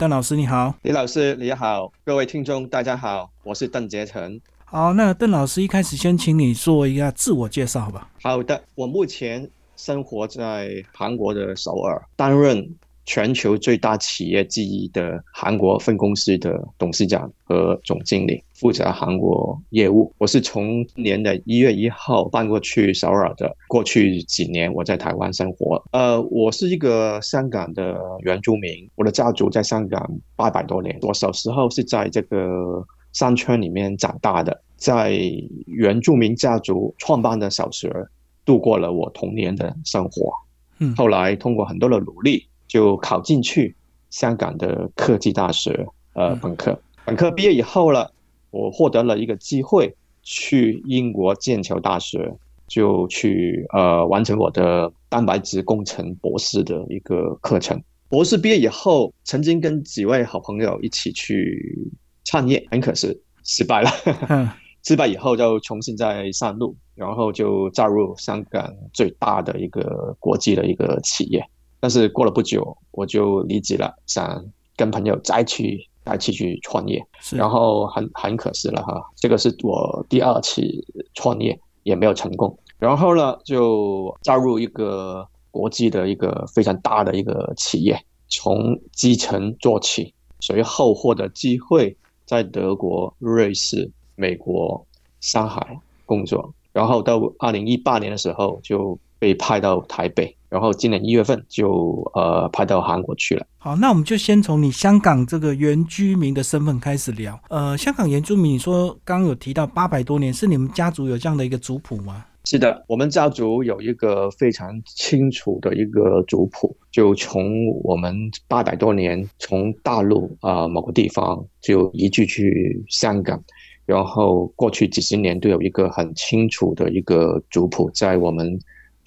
邓老师你好，李老师你好，各位听众大家好，我是邓杰成。好，那邓老师一开始先请你做一下自我介绍，好吧？好的，我目前生活在韩国的首尔，担任全球最大企业之一的韩国分公司的董事长和总经理，负责韩国业务。我是从年的一月一号搬过去首尔的。过去几年我在台湾生活，呃，我是一个香港的原住民，我的家族在香港八百多年。我小时候是在这个。山村里面长大的，在原住民家族创办的小学度过了我童年的生活。嗯，后来通过很多的努力，就考进去香港的科技大学，呃，本科。本科毕业以后了，我获得了一个机会去英国剑桥大学，就去呃完成我的蛋白质工程博士的一个课程。博士毕业以后，曾经跟几位好朋友一起去。创业很可惜，失败了。失败以后就重新再上路，然后就加入香港最大的一个国际的一个企业。但是过了不久，我就离职了，想跟朋友再去再去去创业。然后很很可惜了哈，这个是我第二次创业，也没有成功。然后呢，就加入一个国际的一个非常大的一个企业，从基层做起，随后获得机会。在德国、瑞士、美国、上海工作，然后到二零一八年的时候就被派到台北，然后今年一月份就呃派到韩国去了。好，那我们就先从你香港这个原居民的身份开始聊。呃，香港原住民，你说刚刚有提到八百多年，是你们家族有这样的一个族谱吗？是的，我们家族有一个非常清楚的一个族谱，就从我们八百多年从大陆啊某个地方就移居去香港，然后过去几十年都有一个很清楚的一个族谱在我们。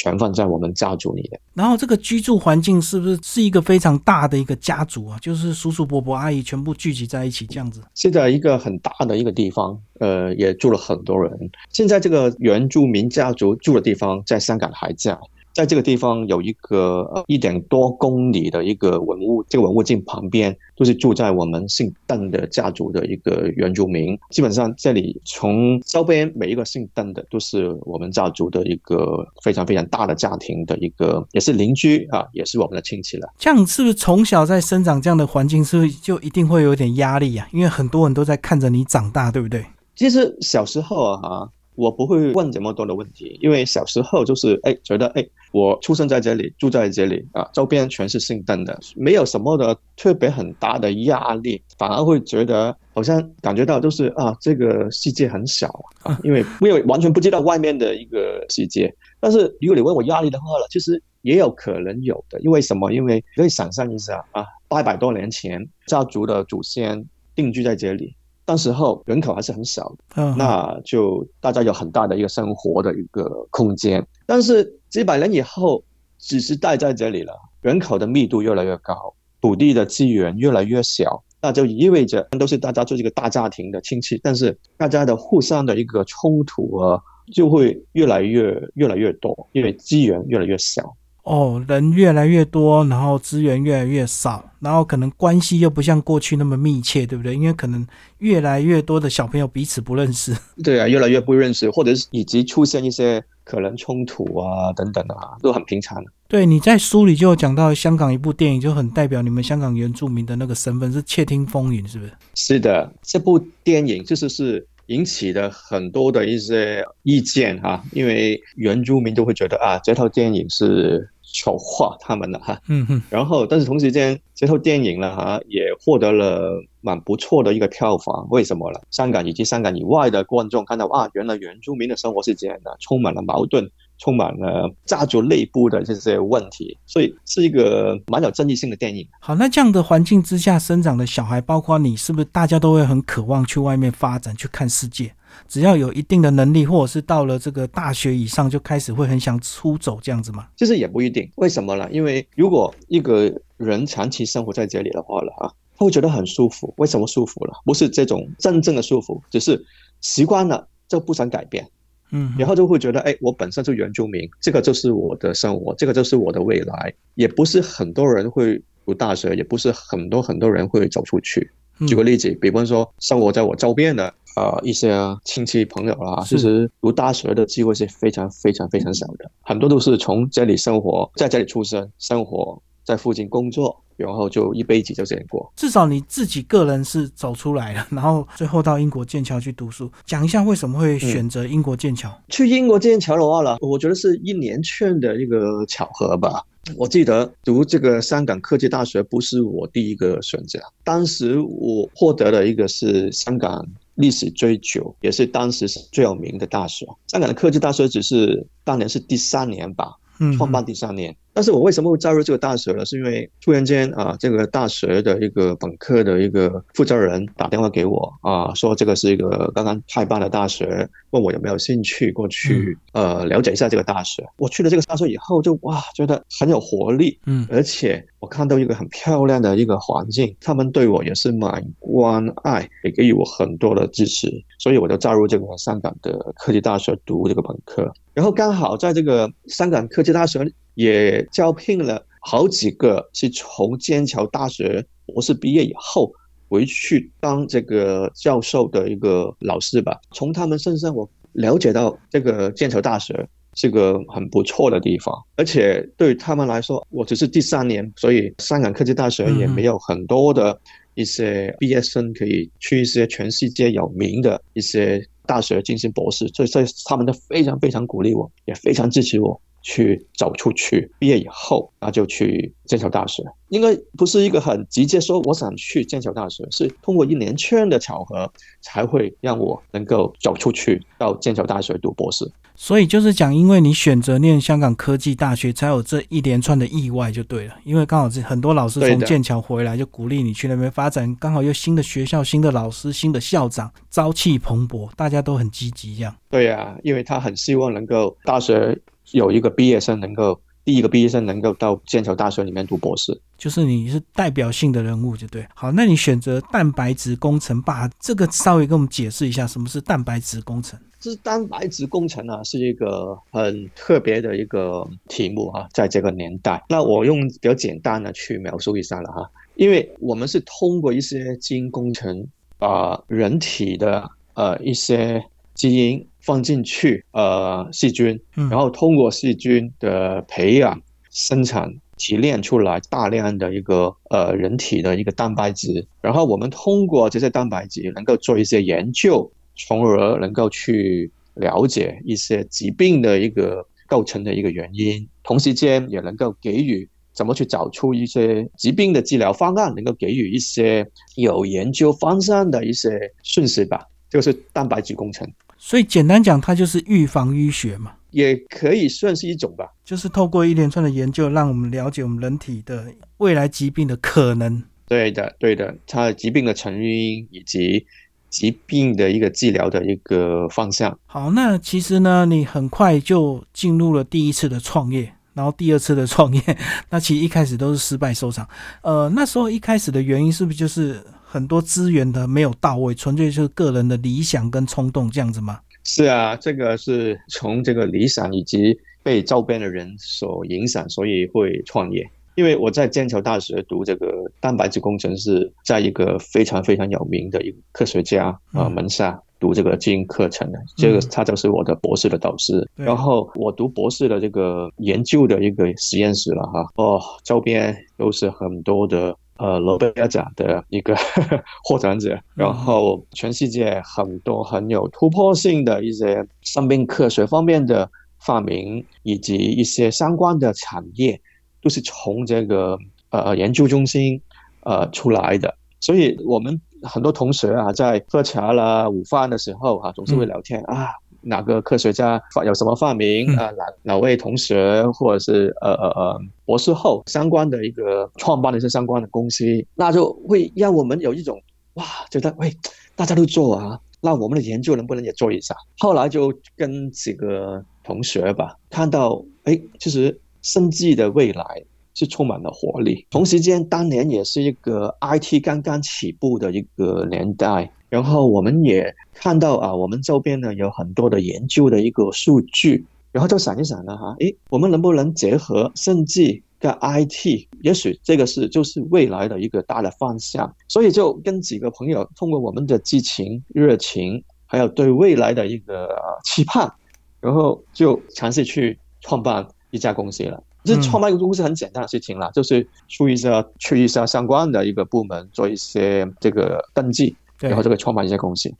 全放在我们家族里的。然后这个居住环境是不是是一个非常大的一个家族啊？就是叔叔伯伯阿姨全部聚集在一起这样子。现在一个很大的一个地方，呃，也住了很多人。现在这个原住民家族住的地方，在香港还在。在这个地方有一个一点多公里的一个文物，这个文物镜旁边都是住在我们姓邓的家族的一个原住民。基本上这里从周边每一个姓邓的都是我们家族的一个非常非常大的家庭的一个，也是邻居啊，也是我们的亲戚了。这样是不是从小在生长这样的环境，是不是就一定会有点压力啊？因为很多人都在看着你长大，对不对？其实小时候啊。我不会问这么多的问题，因为小时候就是哎，觉得哎，我出生在这里，住在这里啊，周边全是姓邓的，没有什么的特别很大的压力，反而会觉得好像感觉到就是啊，这个世界很小啊，因 为因为完全不知道外面的一个世界。但是如果你问我压力的话了，其实也有可能有的，因为什么？因为可以想象一下啊，八百多年前家族的祖先定居在这里。那时候人口还是很少的，那就大家有很大的一个生活的一个空间。但是几百年以后，只是待在这里了，人口的密度越来越高，土地的资源越来越小，那就意味着都是大家做这个大家庭的亲戚，但是大家的互相的一个冲突啊，就会越来越越来越多，因为资源越来越小。哦，人越来越多，然后资源越来越少，然后可能关系又不像过去那么密切，对不对？因为可能越来越多的小朋友彼此不认识。对啊，越来越不认识，或者是以及出现一些可能冲突啊等等啊，都很平常。对，你在书里就有讲到香港一部电影，就很代表你们香港原住民的那个身份，是《窃听风云》，是不是？是的，这部电影就是是引起的很多的一些意见哈，因为原住民都会觉得啊，这套电影是。丑化他们了哈，嗯哼，然后但是同时间这套电影呢哈也获得了蛮不错的一个票房，为什么呢？香港以及香港以外的观众看到啊，原来原住民的生活是这样的，充满了矛盾，充满了家族内部的这些问题，所以是一个蛮有争议性的电影。好，那这样的环境之下生长的小孩，包括你，是不是大家都会很渴望去外面发展，去看世界？只要有一定的能力，或者是到了这个大学以上，就开始会很想出走这样子吗？其实也不一定，为什么呢？因为如果一个人长期生活在这里的话了啊，他会觉得很舒服。为什么舒服了？不是这种真正的舒服，只是习惯了就不想改变。嗯，然后就会觉得，哎，我本身就原住民，这个就是我的生活，这个就是我的未来。也不是很多人会。读大学，也不是很多很多人会走出去。嗯举个例子，比方说生活在我周边的呃一些亲戚朋友啦，其实读大学的机会是非常非常非常少的，很多都是从这里生活，在这里出生，生活在附近工作，然后就一辈子就这样过。至少你自己个人是走出来了，然后最后到英国剑桥去读书。讲一下为什么会选择英国剑桥？去英国剑桥的话呢，我觉得是一连串的一个巧合吧。我记得读这个香港科技大学不是我第一个选择，当时我获得了一个是香港历史最久，也是当时最有名的大学。香港的科技大学只是当年是第三年吧，嗯，创办第三年。但是我为什么会加入这个大学呢？是因为突然间啊，这个大学的一个本科的一个负责人打电话给我啊，说这个是一个刚刚开办的大学，问我有没有兴趣过去呃了解一下这个大学。我去了这个大学以后就哇，觉得很有活力，嗯而且我看到一个很漂亮的一个环境，他们对我也是蛮关爱，也给予我很多的支持，所以我就加入这个香港的科技大学读这个本科。然后刚好在这个香港科技大学也招聘了好几个是从剑桥大学博士毕业以后回去当这个教授的一个老师吧。从他们身上我了解到这个剑桥大学是个很不错的地方，而且对他们来说，我只是第三年，所以香港科技大学也没有很多的一些毕业生可以去一些全世界有名的一些大学进行博士，所以所以他们都非常非常鼓励我，也非常支持我去走出去。毕业以后，那就去剑桥大学。应该不是一个很直接说我想去剑桥大学，是通过一连串的巧合，才会让我能够走出去到剑桥大学读博士。所以就是讲，因为你选择念香港科技大学，才有这一连串的意外就对了。因为刚好是很多老师从剑桥回来，就鼓励你去那边发展，刚好又新的学校、新的老师、新的校长，朝气蓬勃，大家都很积极这样。对呀、因为他很希望能够大学有一个毕业生能够第一个毕业生能够到剑桥大学里面读博士。就是你是代表性的人物，就对。好，那你选择蛋白质工程，吧这个稍微跟我们解释一下，什么是蛋白质工程？这蛋白质工程啊，是一个很特别的一个题目啊，在这个年代。那我用比较简单的去描述一下了哈，因为我们是通过一些基因工程，把人体的呃一些基因放进去呃细菌，然后通过细菌的培养、生产、提炼出来大量的一个呃人体的一个蛋白质，然后我们通过这些蛋白质能够做一些研究，从而能够去了解一些疾病的一个构成的一个原因，同时间也能够给予怎么去找出一些疾病的治疗方案，能够给予一些有研究方向的一些讯息吧。这个是蛋白质工程，所以简单讲，它就是预防淤血嘛，也可以算是一种吧。就是透过一连串的研究，让我们了解我们人体的未来疾病的可能。对的，对的，它的疾病的成因以及疾病的一个治疗的一个方向。好，那其实呢，你很快就进入了第一次的创业，然后第二次的创业，那其实一开始都是失败收场。呃，那时候一开始的原因是不是就是很多资源的没有到位，纯粹就是个人的理想跟冲动这样子吗？是啊，这个是从这个理想以及被周边的人所影响，所以会创业。因为我在剑桥大学读这个蛋白质工程，是在一个非常非常有名的一个科学家呃嗯门下读这个基因课程的，这个嗯他就是我的博士的导师。对然后我读博士的这个研究的一个实验室了哈，哦，周边都是很多的呃诺贝尔奖的一个 获奖者，然后全世界很多很有突破性的一些生命科学方面的发明，以及一些相关的产业，都是从这个呃研究中心呃出来的。所以我们很多同学啊，在喝茶啦、午饭的时候啊，总是会聊天、啊。哪个科学家发有什么发明嗯啊？哪哪位同学或者是呃呃呃博士后相关的一个创办的一些相关的公司，那就会让我们有一种哇，觉得喂，大家都做啊，那我们的研究能不能也做一下？后来就跟几个同学吧，看到哎，其实生技的未来是充满了活力。同时间，当年也是一个 IT 刚刚起步的一个年代，然后我们也看到啊，我们周边呢有很多的研究的一个数据，然后就想一想了哈，诶，我们能不能结合甚至跟 IT，也许这个是就是未来的一个大的方向。所以就跟几个朋友通过我们的激情、热情，还有对未来的一个期盼，然后就尝试去创办一家公司了。这创办一个公司很简单的事情啦，就是去一下去一下相关的一个部门做一些这个登记，然后就可以创办一些公司。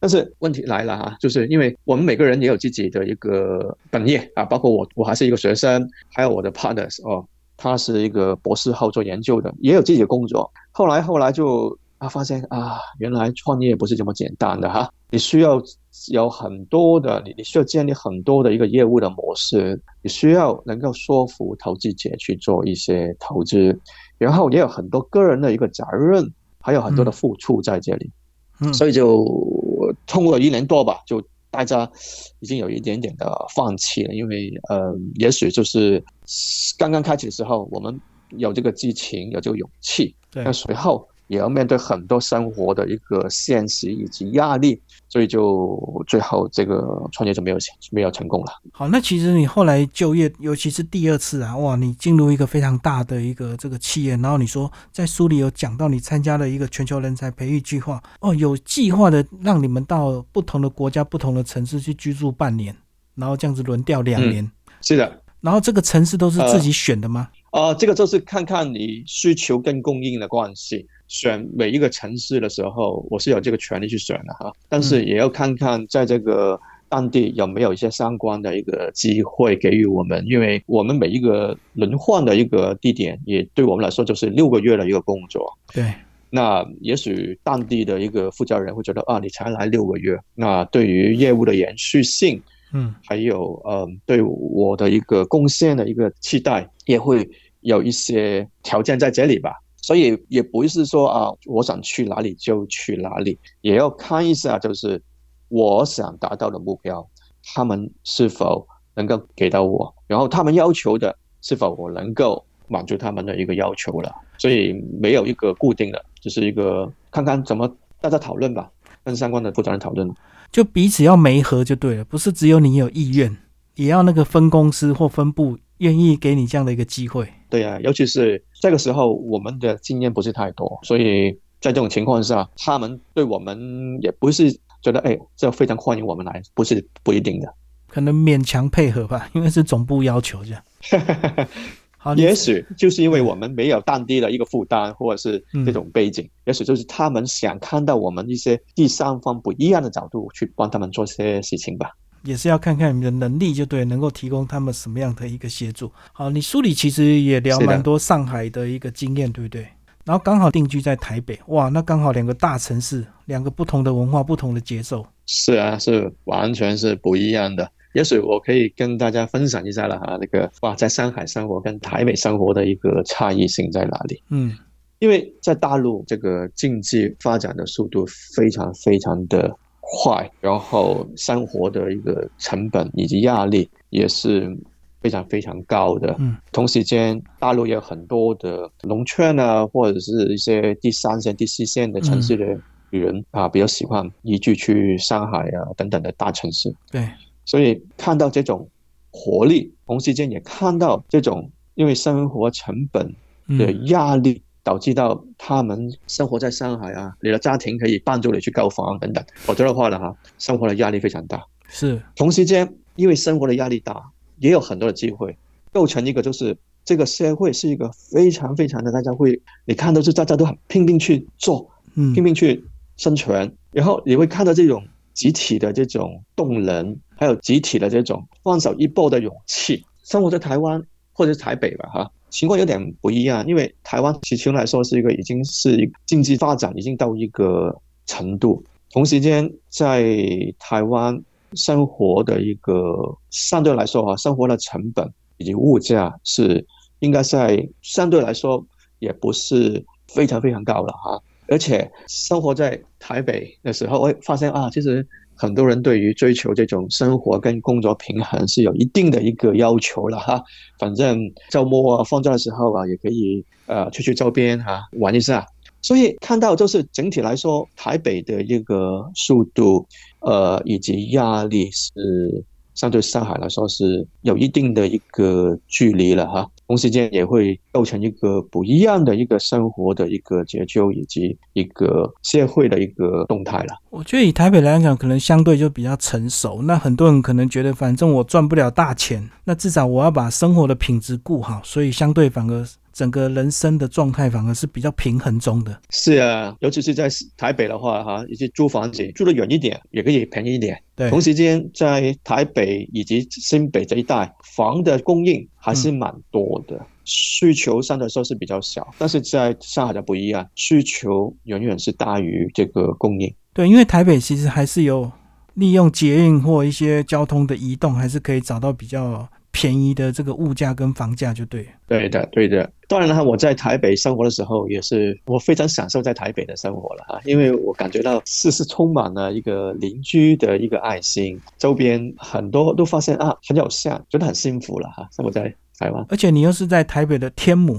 但是问题来了哈，就是因为我们每个人也有自己的一个本业啊，包括我，我还是一个学生，还有我的 partners 哦，他是一个博士后做研究的，也有自己的工作。后来后来就啊发现啊，原来创业不是这么简单的哈，你需要有很多的，你你需要建立很多的一个业务的模式，你需要能够说服投资者去做一些投资，然后也有很多个人的一个责任，还有很多的付出在这里，嗯，所以就。通过一年多吧，就大家已经有一点点的放弃了，因为呃，也许就是刚刚开始的时候，我们有这个激情，有这个勇气，那随后。也要面对很多生活的一个现实以及压力，所以就最后这个创业就没有没有成功了。好，那其实你后来就业，尤其是第二次啊，哇，你进入一个非常大的一个这个企业，然后你说在书里有讲到你参加了一个全球人才培育计划，哦，有计划的让你们到不同的国家、不同的城市去居住半年，然后这样子轮调两年。是的，然后这个城市都是自己选的吗？呃，这个就是看看你需求跟供应的关系。选每一个城市的时候，我是有这个权利去选的哈，但是也要看看在这个当地有没有一些相关的一个机会给予我们，因为我们每一个轮换的一个地点，也对我们来说就是六个月的一个工作。对，那也许当地的一个负责人会觉得啊，你才来六个月，那对于业务的延续性，嗯，还有呃，对我的一个贡献的一个期待，也会有一些条件在这里吧。所以也不是说啊，我想去哪里就去哪里，也要看一下，就是我想达到的目标，他们是否能够给到我，然后他们要求的是否我能够满足他们的一个要求了。所以没有一个固定的，就是一个看看怎么大家讨论吧，跟相关的负责人讨论，就彼此要媒合就对了，不是只有你有意愿，也要那个分公司或分部愿意给你这样的一个机会。对啊，尤其是这个时候，我们的经验不是太多，所以在这种情况下，他们对我们也不是觉得哎，这非常欢迎我们来，不是不一定的，可能勉强配合吧，因为是总部要求这样。好，也许就是因为我们没有当地的一个负担，或者是这种背景，也许就是他们想看到我们一些第三方不一样的角度去帮他们做些事情吧。也是要看看你的能力，就对，能够提供他们什么样的一个协助。好，你书里其实也聊蛮多上海的一个经验，对不对？然后刚好定居在台北，哇，那刚好两个大城市，两个不同的文化，不同的节奏。是啊，是完全是不一样的。也许我可以跟大家分享一下了哈，那个哇，在上海生活跟台北生活的一个差异性在哪里？嗯，因为在大陆这个经济发展的速度非常非常的。快，然后生活的一个成本以及压力也是非常非常高的。嗯，同时间大陆也有很多的农村啊，或者是一些第三线、第四线的城市的人啊，比较喜欢移居去上海啊等等的大城市。对，所以看到这种活力，同时间也看到这种因为生活成本的压力。导致到他们生活在上海啊，你的家庭可以帮助你去购房等等，否则的话呢，哈，生活的压力非常大。是，同时间因为生活的压力大，也有很多的机会，构成一个就是这个社会是一个非常非常的，大家会你看到是大家都很拼命去做，嗯，拼命去生存，然后你会看到这种集体的这种动能，还有集体的这种放手一搏的勇气。生活在台湾或者台北吧，哈。情况有点不一样，因为台湾其实来说是一个已经是经济发展已经到一个程度，同时间在台湾生活的一个相对来说哈，生活的成本以及物价是应该在相对来说也不是非常非常高了哈，而且生活在台北的时候，会发现啊，其实。很多人对于追求这种生活跟工作平衡是有一定的一个要求了哈。反正周末啊、放假的时候啊，也可以呃出去周边哈玩一下。所以看到就是整体来说，台北的一个速度呃以及压力是相对上海来说是有一定的一个距离了哈。同时间也会构成一个不一样的一个生活的一个节奏以及一个社会的一个动态了。我觉得以台北来讲，可能相对就比较成熟。那很多人可能觉得，反正我赚不了大钱，那至少我要把生活的品质顾好，所以相对反而。整个人生的状态反而是比较平衡中的。是啊，尤其是在台北的话，哈，以及租房子住的远一点也可以便宜一点。对，同时间在台北以及新北这一带，房的供应还是蛮多的，需求上的时候是比较小。但是在上海的不一样，需求远远是大于这个供应。对，因为台北其实还是有利用捷运或一些交通的移动，还是可以找到比较。便宜的这个物价跟房价就对，对的，对的。当然了，我在台北生活的时候，也是我非常享受在台北的生活了哈，因为我感觉到是是充满了一个邻居的一个爱心，周边很多都发现啊很有像，觉得很幸福了哈。生活在台湾，而且你又是在台北的天母，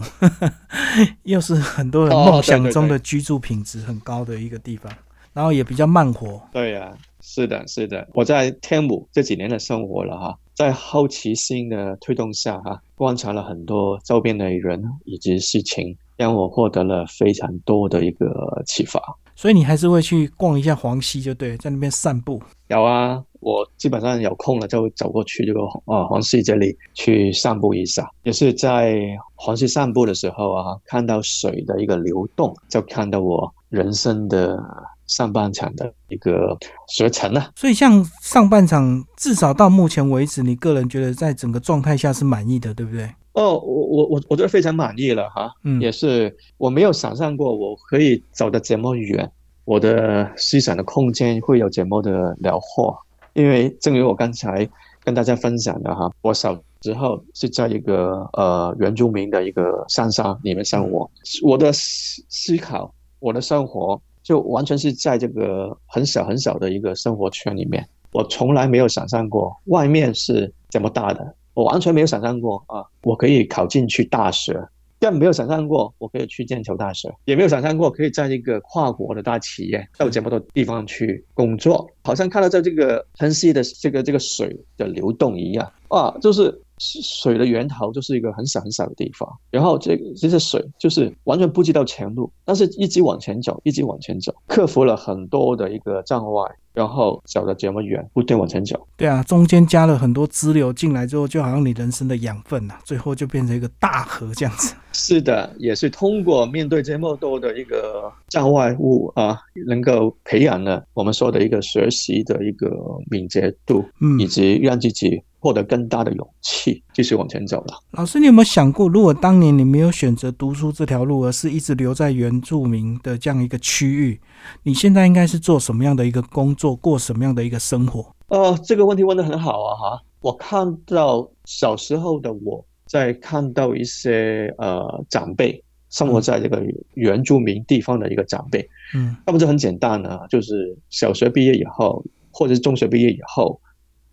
又是很多人梦想中的居住品质很高的一个地方，然后也比较慢活。对呀。是的，是的，我在天母这几年的生活了哈，在好奇心的推动下哈，观察了很多周边的人以及事情，让我获得了非常多的一个启发。所以你还是会去逛一下黄溪，就对，在那边散步。有啊，我基本上有空了就走过去这个啊黄溪这里去散步一下。也是在黄溪散步的时候啊，看到水的一个流动，就看到我人生的。上半场的一个学成了，所以像上半场，至少到目前为止，你个人觉得在整个状态下是满意的，对不对？哦，我我我我觉得非常满意了哈，嗯，也是我没有想象过我可以走得这么远，我的思想的空间会有这么的辽阔，因为正如我刚才跟大家分享的哈，我小时候是在一个呃原住民的一个山上里面生活，我的思思考，我的生活。就完全是在这个很小很小的一个生活圈里面，我从来没有想象过外面是这么大的，我完全没有想象过啊，我可以考进去大学，更没有想象过我可以去剑桥大学，也没有想象过可以在一个跨国的大企业到这么多地方去工作，好像看到在这个很细的这个这个水的流动一样啊，就是。水的源头就是一个很小很小的地方，然后这这些水就是完全不知道前路，但是一直往前走，一直往前走，克服了很多的一个障碍，然后走的这么远，不断往前走。对啊，中间加了很多支流进来之后，就好像你人生的养分呐，最后就变成一个大河这样子。是的，也是通过面对这么多的一个障碍物啊，能够培养了我们说的一个学习的一个敏捷度，嗯，以及让自己。获得更大的勇气，继续往前走了。老师，你有没有想过，如果当年你没有选择读书这条路，而是一直留在原住民的这样一个区域，你现在应该是做什么样的一个工作，过什么样的一个生活？哦，这个问题问得很好啊！哈，我看到小时候的我在看到一些呃长辈生活在这个原住民地方的一个长辈，嗯，那不就很简单呢，就是小学毕业以后，或者是中学毕业以后。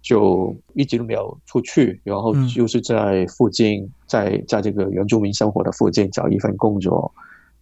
就一直都没有出去，然后就是在附近，在在这个原住民生活的附近找一份工作，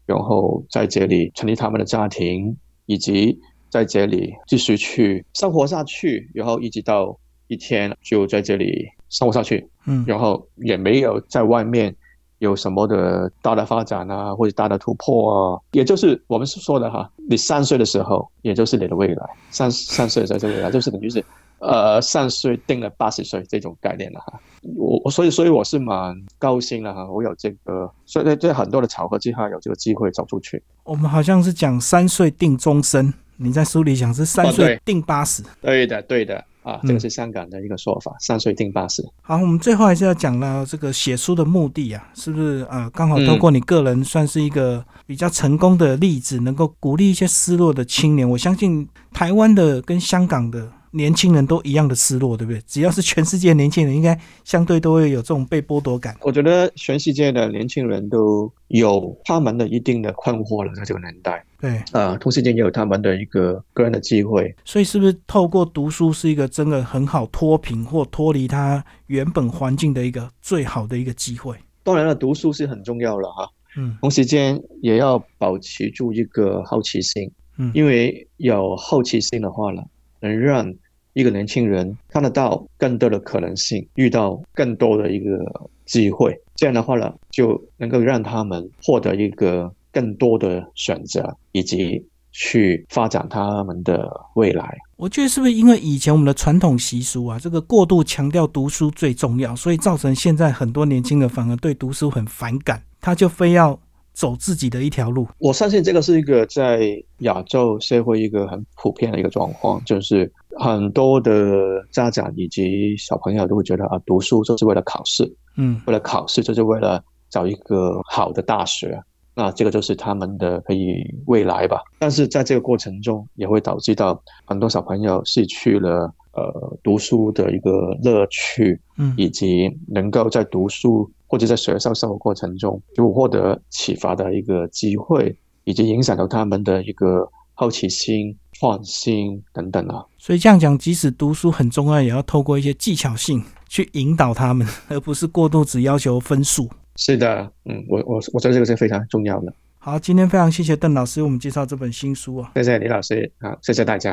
然后在这里成立他们的家庭，以及在这里继续去生活下去，然后一直到一天就在这里生活下去，嗯，然后也没有在外面有什么的大的发展啊，或者大的突破啊，也就是我们说的哈，你三岁的时候，也就是你的未来，三三岁在这未来，就是等于是。呃，三岁定了八十岁这种概念了哈，我我所以所以我是蛮高兴的哈，我有这个，所以在在很多的巧合之下有这个机会走出去。我们好像是讲三岁定终身，你在书里讲是三岁定八十，对的对的啊，这个是香港的一个说法，三岁定八十。好，我们最后还是要讲到这个写书的目的啊，是不是呃刚好透过你个人算是一个比较成功的例子，能够鼓励一些失落的青年。我相信台湾的跟香港的。年轻人都一样的失落，对不对？只要是全世界年轻人，应该相对都会有这种被剥夺感。我觉得全世界的年轻人都有他们的一定的困惑了，在这个年代。对，啊，同时间也有他们的一个个人的机会。所以，是不是透过读书是一个真的很好脱贫或脱离他原本环境的一个最好的一个机会？当然了，读书是很重要了哈。嗯，同时间也要保持住一个好奇心。嗯，因为有好奇心的话呢。能让一个年轻人看得到更多的可能性，遇到更多的一个机会。这样的话呢，就能够让他们获得一个更多的选择，以及去发展他们的未来。我觉得是不是因为以前我们的传统习俗啊，这个过度强调读书最重要，所以造成现在很多年轻人反而对读书很反感，他就非要走自己的一条路。我相信这个是一个在亚洲社会一个很普遍的一个状况，就是很多的家长以及小朋友都会觉得啊，读书就是为了考试，嗯，为了考试就是为了找一个好的大学。那这个就是他们的可以未来吧，但是在这个过程中也会导致到很多小朋友失去了呃读书的一个乐趣，嗯，以及能够在读书或者在学校生活过程中就获得启发的一个机会，以及影响到他们的一个好奇心、创新等等啊。所以这样讲，即使读书很重要，也要透过一些技巧性去引导他们，而不是过度只要求分数。是的，嗯，我我我觉得这个是非常重要的。好，今天非常谢谢邓老师为我们介绍这本新书啊，谢谢李老师，好，谢谢大家。